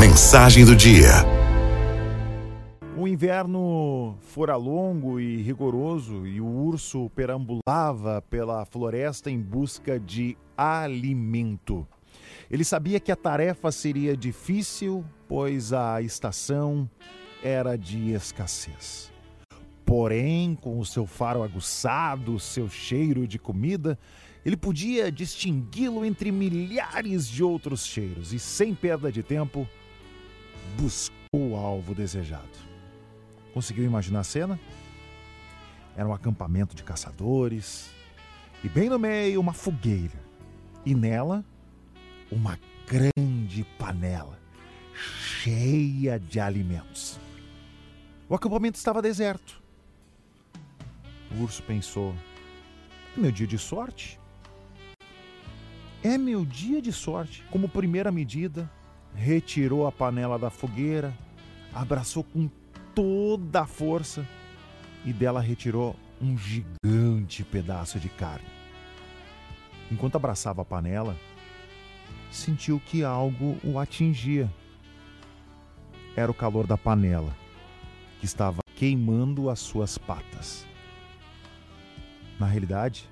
Mensagem do dia. O inverno fora longo e rigoroso e o urso perambulava pela floresta em busca de alimento. Ele sabia que a tarefa seria difícil, pois a estação era de escassez. Porém, com o seu faro aguçado, seu cheiro de comida, ele podia distingui-lo entre milhares de outros cheiros e, sem perda de tempo, buscou o alvo desejado. Conseguiu imaginar a cena? Era um acampamento de caçadores e, bem no meio, uma fogueira. E nela, uma grande panela cheia de alimentos. O acampamento estava deserto. O urso pensou: é meu dia de sorte? É meu dia de sorte. Como primeira medida, retirou a panela da fogueira, abraçou com toda a força e dela retirou um gigante pedaço de carne. Enquanto abraçava a panela, sentiu que algo o atingia. Era o calor da panela, que estava queimando as suas patas. Na realidade,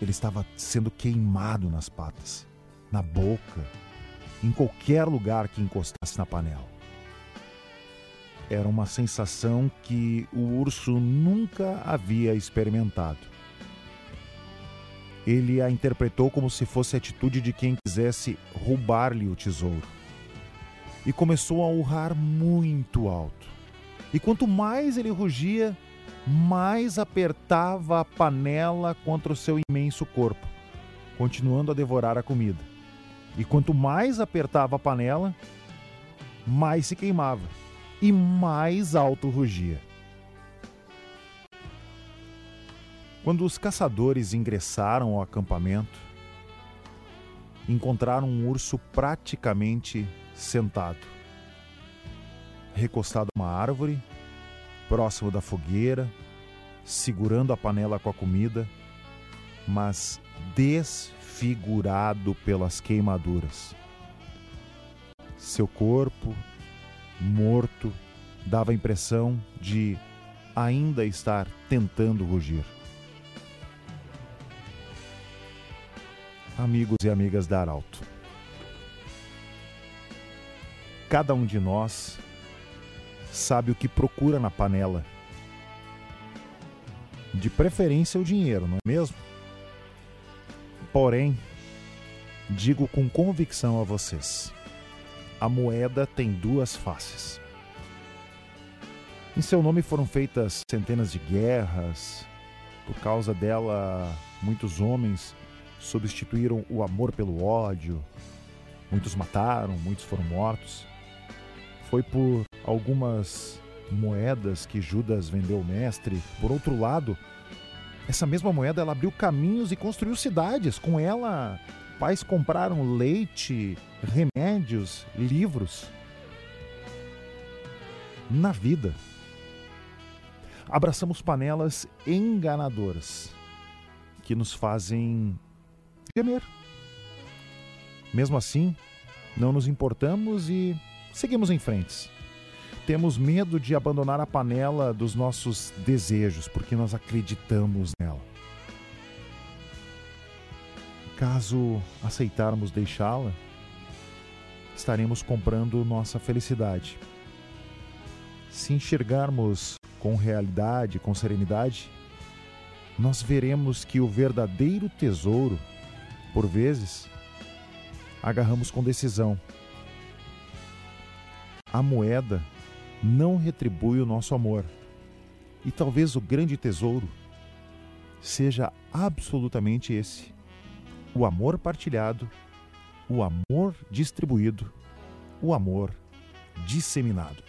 ele estava sendo queimado nas patas, na boca, em qualquer lugar que encostasse na panela. Era uma sensação que o urso nunca havia experimentado. Ele a interpretou como se fosse a atitude de quem quisesse roubar-lhe o tesouro. E começou a urrar muito alto. E quanto mais ele rugia, mais apertava a panela contra o seu imenso corpo, continuando a devorar a comida. E quanto mais apertava a panela, mais se queimava e mais alto rugia. Quando os caçadores ingressaram ao acampamento, encontraram um urso praticamente sentado, recostado a uma árvore, próximo da fogueira, segurando a panela com a comida, mas desfigurado pelas queimaduras. Seu corpo, morto, dava a impressão de ainda estar tentando rugir. Amigos e amigas da Arauto, cada um de nós sabe o que procura na panela. De preferência o dinheiro, não é mesmo? Porém, digo com convicção a vocês: a moeda tem duas faces. Em seu nome foram feitas centenas de guerras. Por causa dela, muitos homens substituíram o amor pelo ódio. Muitos mataram, muitos foram mortos. Foi por algumas moedas que Judas vendeu ao mestre. Por outro lado, essa mesma moeda ela abriu caminhos e construiu cidades. Com ela, pais compraram leite, remédios, livros. Na vida, abraçamos panelas enganadoras que nos fazem gemer. Mesmo assim, não nos importamos e seguimos em frente. Temos medo de abandonar a panela dos nossos desejos, porque nós acreditamos nela. Caso aceitarmos deixá-la, estaremos comprando nossa felicidade. Se enxergarmos com realidade, com serenidade, nós veremos que o verdadeiro tesouro, por vezes, agarramos com decisão. A moeda não retribui o nosso amor. E talvez o grande tesouro seja absolutamente esse: o amor partilhado, o amor distribuído, o amor disseminado.